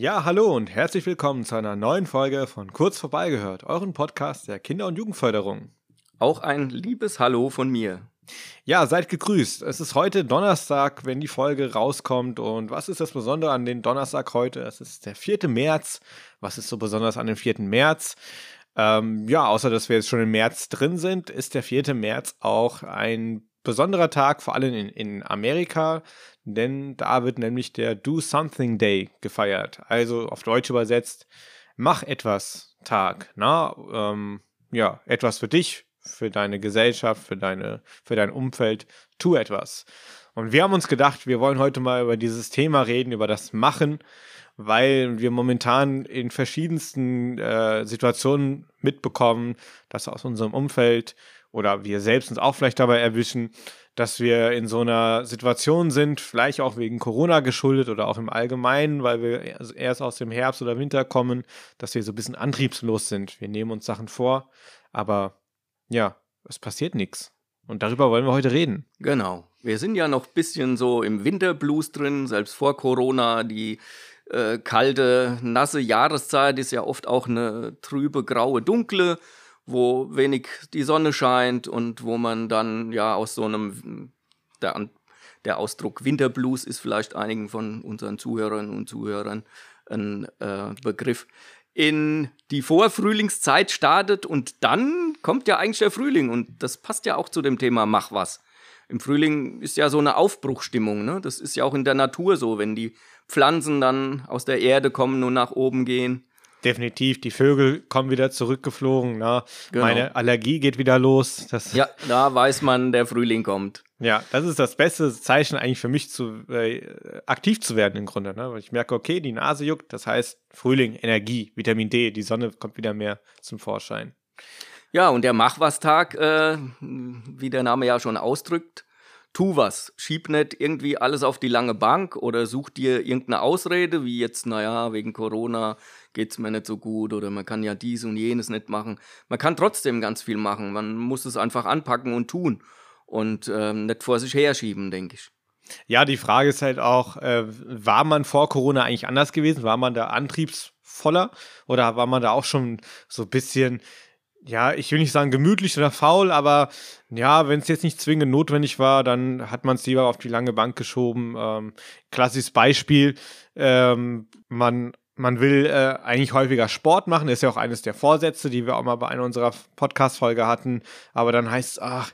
Ja, hallo und herzlich willkommen zu einer neuen Folge von Kurz vorbeigehört, euren Podcast der Kinder- und Jugendförderung. Auch ein liebes Hallo von mir. Ja, seid gegrüßt. Es ist heute Donnerstag, wenn die Folge rauskommt. Und was ist das Besondere an dem Donnerstag heute? Es ist der 4. März. Was ist so besonders an dem 4. März? Ähm, ja, außer dass wir jetzt schon im März drin sind, ist der 4. März auch ein besonderer Tag, vor allem in, in Amerika, denn da wird nämlich der Do Something Day gefeiert. Also auf Deutsch übersetzt, mach etwas Tag. Na, ähm, ja, etwas für dich, für deine Gesellschaft, für, deine, für dein Umfeld, tu etwas. Und wir haben uns gedacht, wir wollen heute mal über dieses Thema reden, über das Machen, weil wir momentan in verschiedensten äh, Situationen mitbekommen, dass aus unserem Umfeld oder wir selbst uns auch vielleicht dabei erwischen, dass wir in so einer Situation sind, vielleicht auch wegen Corona geschuldet oder auch im Allgemeinen, weil wir erst aus dem Herbst oder Winter kommen, dass wir so ein bisschen antriebslos sind. Wir nehmen uns Sachen vor, aber ja, es passiert nichts. Und darüber wollen wir heute reden. Genau. Wir sind ja noch ein bisschen so im Winterblues drin, selbst vor Corona. Die äh, kalte, nasse Jahreszeit ist ja oft auch eine trübe, graue, dunkle wo wenig die Sonne scheint und wo man dann ja aus so einem, der, der Ausdruck Winterblues ist vielleicht einigen von unseren Zuhörerinnen und Zuhörern ein äh, Begriff, in die Vorfrühlingszeit startet und dann kommt ja eigentlich der Frühling und das passt ja auch zu dem Thema Mach was. Im Frühling ist ja so eine Aufbruchstimmung, ne? Das ist ja auch in der Natur so, wenn die Pflanzen dann aus der Erde kommen und nach oben gehen definitiv. Die Vögel kommen wieder zurückgeflogen. Na, genau. Meine Allergie geht wieder los. Das ja, da weiß man, der Frühling kommt. Ja, das ist das beste Zeichen eigentlich für mich, zu äh, aktiv zu werden im Grunde. Ne? Weil ich merke, okay, die Nase juckt. Das heißt Frühling, Energie, Vitamin D, die Sonne kommt wieder mehr zum Vorschein. Ja, und der Mach was Tag, äh, wie der Name ja schon ausdrückt, tu was. Schieb nicht irgendwie alles auf die lange Bank oder such dir irgendeine Ausrede, wie jetzt, naja, wegen Corona geht es mir nicht so gut oder man kann ja dies und jenes nicht machen. Man kann trotzdem ganz viel machen. Man muss es einfach anpacken und tun und ähm, nicht vor sich herschieben, denke ich. Ja, die Frage ist halt auch, äh, war man vor Corona eigentlich anders gewesen? War man da antriebsvoller oder war man da auch schon so ein bisschen ja, ich will nicht sagen gemütlich oder faul, aber ja, wenn es jetzt nicht zwingend notwendig war, dann hat man es lieber auf die lange Bank geschoben. Ähm, klassisches Beispiel, ähm, man, man will äh, eigentlich häufiger Sport machen, ist ja auch eines der Vorsätze, die wir auch mal bei einer unserer Podcast-Folge hatten, aber dann heißt es, ach,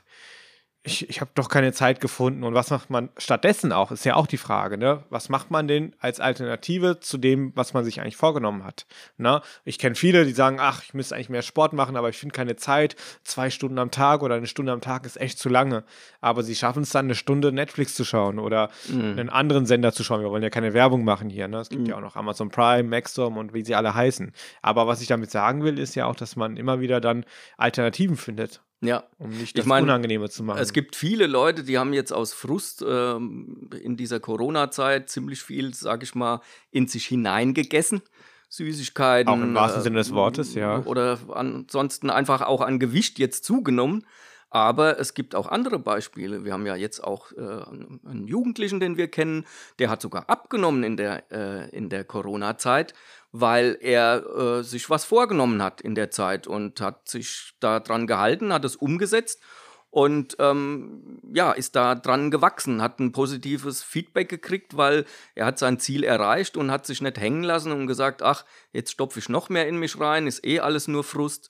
ich, ich habe doch keine Zeit gefunden. Und was macht man stattdessen auch? Ist ja auch die Frage, ne? Was macht man denn als Alternative zu dem, was man sich eigentlich vorgenommen hat? Ne? Ich kenne viele, die sagen, ach, ich müsste eigentlich mehr Sport machen, aber ich finde keine Zeit. Zwei Stunden am Tag oder eine Stunde am Tag ist echt zu lange. Aber sie schaffen es dann, eine Stunde Netflix zu schauen oder mhm. einen anderen Sender zu schauen. Wir wollen ja keine Werbung machen hier. Ne? Es gibt mhm. ja auch noch Amazon Prime, Maxdom und wie sie alle heißen. Aber was ich damit sagen will, ist ja auch, dass man immer wieder dann Alternativen findet. Ja. Um nicht das ich mein, Unangenehme zu machen. Es gibt viele Leute, die haben jetzt aus Frust ähm, in dieser Corona-Zeit ziemlich viel, sag ich mal, in sich hineingegessen. Süßigkeiten. Auch im wahrsten äh, Sinne des Wortes, ja. Oder ansonsten einfach auch an Gewicht jetzt zugenommen. Aber es gibt auch andere Beispiele. Wir haben ja jetzt auch äh, einen Jugendlichen, den wir kennen, der hat sogar abgenommen in der, äh, der Corona-Zeit, weil er äh, sich was vorgenommen hat in der Zeit und hat sich daran gehalten, hat es umgesetzt und ähm, ja, ist da dran gewachsen, hat ein positives Feedback gekriegt, weil er hat sein Ziel erreicht und hat sich nicht hängen lassen und gesagt, ach, jetzt stopfe ich noch mehr in mich rein, ist eh alles nur Frust.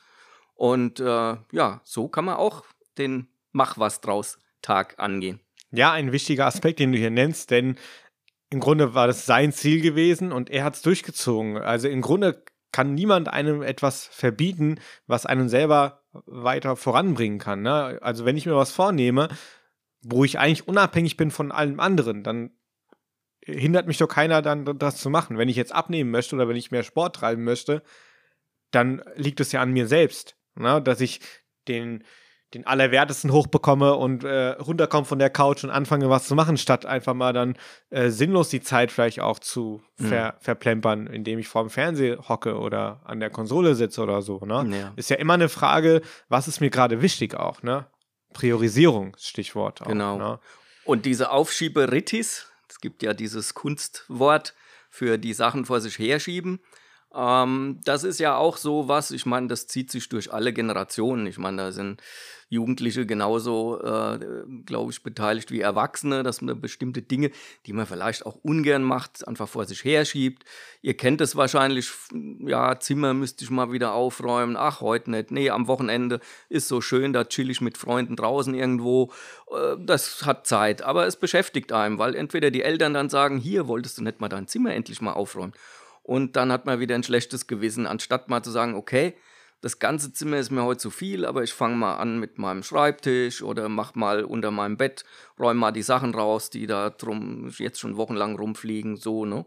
Und äh, ja, so kann man auch den Mach was draus Tag angehen. Ja, ein wichtiger Aspekt, den du hier nennst, denn im Grunde war das sein Ziel gewesen und er hat es durchgezogen. Also im Grunde kann niemand einem etwas verbieten, was einen selber weiter voranbringen kann. Ne? Also wenn ich mir was vornehme, wo ich eigentlich unabhängig bin von allem anderen, dann hindert mich doch keiner dann das zu machen. Wenn ich jetzt abnehmen möchte oder wenn ich mehr Sport treiben möchte, dann liegt es ja an mir selbst, ne? dass ich den den Allerwertesten hochbekomme und äh, runterkomme von der Couch und anfange was zu machen, statt einfach mal dann äh, sinnlos die Zeit vielleicht auch zu mhm. ver mhm. verplempern, indem ich vor dem Fernseher hocke oder an der Konsole sitze oder so. Ne? Ja. Ist ja immer eine Frage, was ist mir gerade wichtig auch, ne? Priorisierung, Stichwort. Auch, genau. Ne? Und diese Aufschieberitis, es gibt ja dieses Kunstwort für die Sachen vor sich herschieben. Ähm, das ist ja auch so was, ich meine, das zieht sich durch alle Generationen. Ich meine, da sind Jugendliche genauso, äh, glaube ich, beteiligt wie Erwachsene, dass man bestimmte Dinge, die man vielleicht auch ungern macht, einfach vor sich herschiebt. Ihr kennt es wahrscheinlich, ja, Zimmer müsste ich mal wieder aufräumen. Ach, heute nicht. Nee, am Wochenende ist so schön, da chill ich mit Freunden draußen irgendwo. Äh, das hat Zeit, aber es beschäftigt einem, weil entweder die Eltern dann sagen, hier wolltest du nicht mal dein Zimmer endlich mal aufräumen. Und dann hat man wieder ein schlechtes Gewissen, anstatt mal zu sagen, okay, das ganze Zimmer ist mir heute zu viel, aber ich fange mal an mit meinem Schreibtisch oder mach mal unter meinem Bett, räume mal die Sachen raus, die da drum jetzt schon wochenlang rumfliegen, so, ne?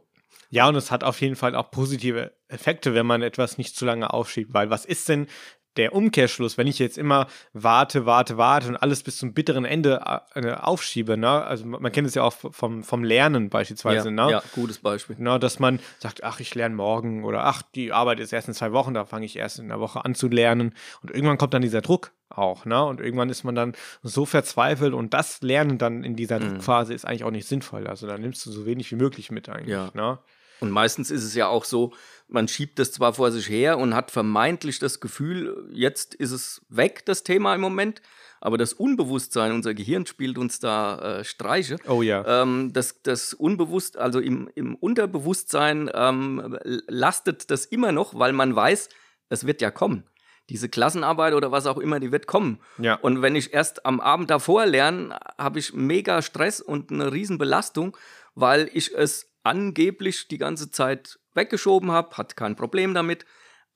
Ja, und es hat auf jeden Fall auch positive Effekte, wenn man etwas nicht zu lange aufschiebt, weil was ist denn, der Umkehrschluss, wenn ich jetzt immer warte, warte, warte und alles bis zum bitteren Ende äh, aufschiebe, ne? also man kennt es ja auch vom, vom Lernen beispielsweise, ja, ne? ja, gutes Beispiel. Ne, dass man sagt, ach, ich lerne morgen oder ach, die Arbeit ist erst in zwei Wochen, da fange ich erst in einer Woche an zu lernen und irgendwann kommt dann dieser Druck auch, ne? Und irgendwann ist man dann so verzweifelt und das Lernen dann in dieser mhm. Druckphase ist eigentlich auch nicht sinnvoll. Also da nimmst du so wenig wie möglich mit eigentlich, ja. ne? Und meistens ist es ja auch so, man schiebt das zwar vor sich her und hat vermeintlich das Gefühl, jetzt ist es weg, das Thema im Moment, aber das Unbewusstsein, unser Gehirn spielt uns da äh, Streiche. Oh ja. Ähm, das, das Unbewusst, also im, im Unterbewusstsein ähm, lastet das immer noch, weil man weiß, es wird ja kommen. Diese Klassenarbeit oder was auch immer, die wird kommen. Ja. Und wenn ich erst am Abend davor lerne, habe ich mega Stress und eine Riesenbelastung, weil ich es angeblich die ganze Zeit weggeschoben habe, hat kein Problem damit.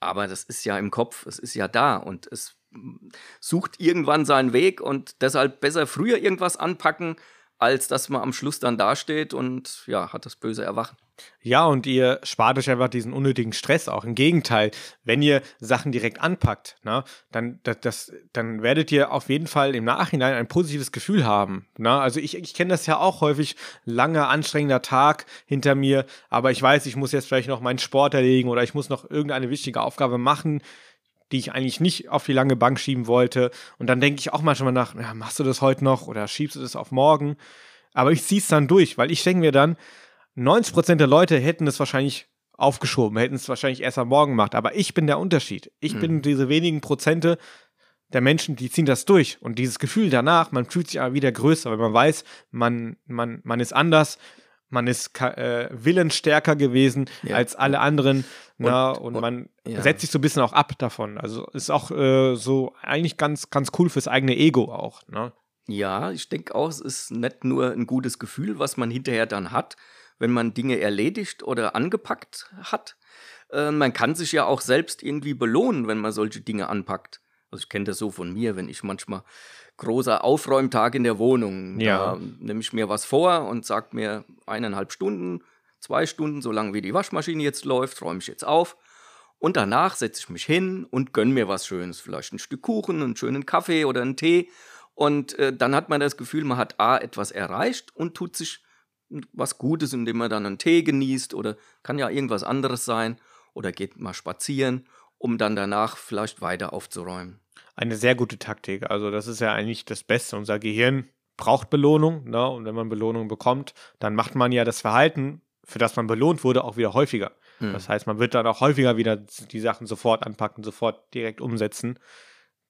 Aber das ist ja im Kopf, es ist ja da und es sucht irgendwann seinen Weg und deshalb besser früher irgendwas anpacken, als dass man am Schluss dann dasteht und ja, hat das böse Erwachen. Ja, und ihr spart euch einfach diesen unnötigen Stress auch. Im Gegenteil, wenn ihr Sachen direkt anpackt, ne, dann, das, das, dann werdet ihr auf jeden Fall im Nachhinein ein positives Gefühl haben. Ne? Also ich, ich kenne das ja auch häufig, langer, anstrengender Tag hinter mir, aber ich weiß, ich muss jetzt vielleicht noch meinen Sport erlegen oder ich muss noch irgendeine wichtige Aufgabe machen, die ich eigentlich nicht auf die lange Bank schieben wollte. Und dann denke ich auch manchmal nach, ja, machst du das heute noch oder schiebst du das auf morgen? Aber ich ziehe es dann durch, weil ich denke mir dann, 90% der Leute hätten es wahrscheinlich aufgeschoben, hätten es wahrscheinlich erst am Morgen gemacht. Aber ich bin der Unterschied. Ich mhm. bin diese wenigen Prozente der Menschen, die ziehen das durch. Und dieses Gefühl danach, man fühlt sich aber wieder größer, weil man weiß, man, man, man ist anders, man ist äh, willensstärker gewesen ja. als alle anderen. Und, na, und, und man ja. setzt sich so ein bisschen auch ab davon. Also ist auch äh, so eigentlich ganz, ganz cool fürs eigene Ego auch. Ne? Ja, ich denke auch, es ist nicht nur ein gutes Gefühl, was man hinterher dann hat, wenn man Dinge erledigt oder angepackt hat. Äh, man kann sich ja auch selbst irgendwie belohnen, wenn man solche Dinge anpackt. Also ich kenne das so von mir, wenn ich manchmal großer Aufräumtag in der Wohnung, ja. nehme ich mir was vor und sage mir eineinhalb Stunden, zwei Stunden, solange wie die Waschmaschine jetzt läuft, räume ich jetzt auf. Und danach setze ich mich hin und gönne mir was Schönes. Vielleicht ein Stück Kuchen, einen schönen Kaffee oder einen Tee. Und äh, dann hat man das Gefühl, man hat A, etwas erreicht und tut sich was Gutes, indem man dann einen Tee genießt oder kann ja irgendwas anderes sein oder geht mal spazieren, um dann danach vielleicht weiter aufzuräumen. Eine sehr gute Taktik. Also das ist ja eigentlich das Beste. Unser Gehirn braucht Belohnung, ne? Und wenn man Belohnung bekommt, dann macht man ja das Verhalten, für das man belohnt wurde, auch wieder häufiger. Hm. Das heißt, man wird dann auch häufiger wieder die Sachen sofort anpacken, sofort direkt umsetzen.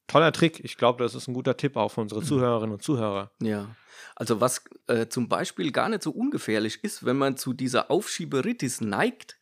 Toller Trick. Ich glaube, das ist ein guter Tipp auch für unsere hm. Zuhörerinnen und Zuhörer. Ja. Also was äh, zum Beispiel gar nicht so ungefährlich ist, wenn man zu dieser Aufschieberitis neigt,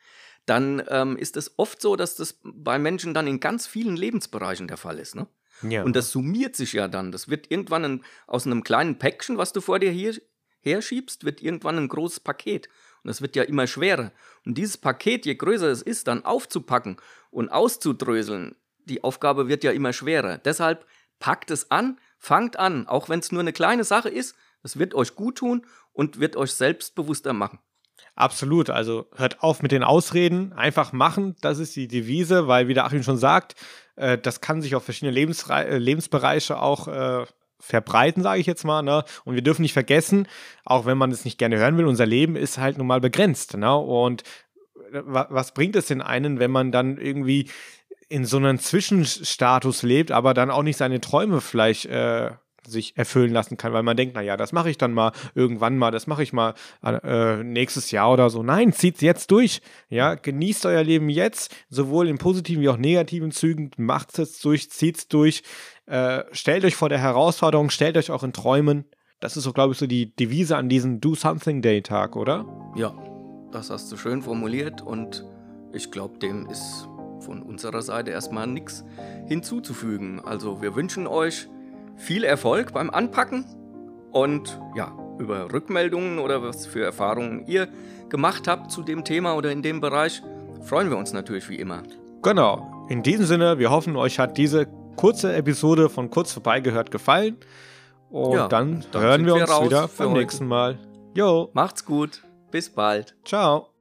dann ähm, ist es oft so, dass das bei Menschen dann in ganz vielen Lebensbereichen der Fall ist. Ne? Ja. Und das summiert sich ja dann. Das wird irgendwann ein, aus einem kleinen Päckchen, was du vor dir hier herschiebst, wird irgendwann ein großes Paket. Und das wird ja immer schwerer. Und dieses Paket, je größer es ist, dann aufzupacken und auszudröseln, die Aufgabe wird ja immer schwerer. Deshalb packt es an, fangt an, auch wenn es nur eine kleine Sache ist, es wird euch gut tun und wird euch selbstbewusster machen. Absolut. Also hört auf mit den Ausreden. Einfach machen. Das ist die Devise, weil, wie der Achim schon sagt, äh, das kann sich auf verschiedene Lebensre äh, Lebensbereiche auch äh, verbreiten, sage ich jetzt mal. Ne? Und wir dürfen nicht vergessen, auch wenn man es nicht gerne hören will, unser Leben ist halt nun mal begrenzt. Ne? Und äh, was bringt es den einen, wenn man dann irgendwie in so einem Zwischenstatus lebt, aber dann auch nicht seine Träume vielleicht äh, sich erfüllen lassen kann, weil man denkt, naja, das mache ich dann mal irgendwann mal, das mache ich mal äh, nächstes Jahr oder so. Nein, zieht's jetzt durch. Ja, genießt euer Leben jetzt, sowohl in positiven wie auch negativen Zügen, macht es durch, zieht's durch, äh, stellt euch vor der Herausforderung, stellt euch auch in Träumen. Das ist so, glaube ich, so die Devise an diesem Do Something Day Tag, oder? Ja, das hast du schön formuliert und ich glaube, dem ist von unserer Seite erstmal nichts hinzuzufügen. Also wir wünschen euch viel Erfolg beim Anpacken und ja, über Rückmeldungen oder was für Erfahrungen ihr gemacht habt zu dem Thema oder in dem Bereich, freuen wir uns natürlich wie immer. Genau. In diesem Sinne, wir hoffen, euch hat diese kurze Episode von Kurz vorbeigehört gefallen. Und ja, dann, dann, hören wir uns wir wieder beim nächsten Mal. Jo. Macht's gut. Bis bald. Ciao.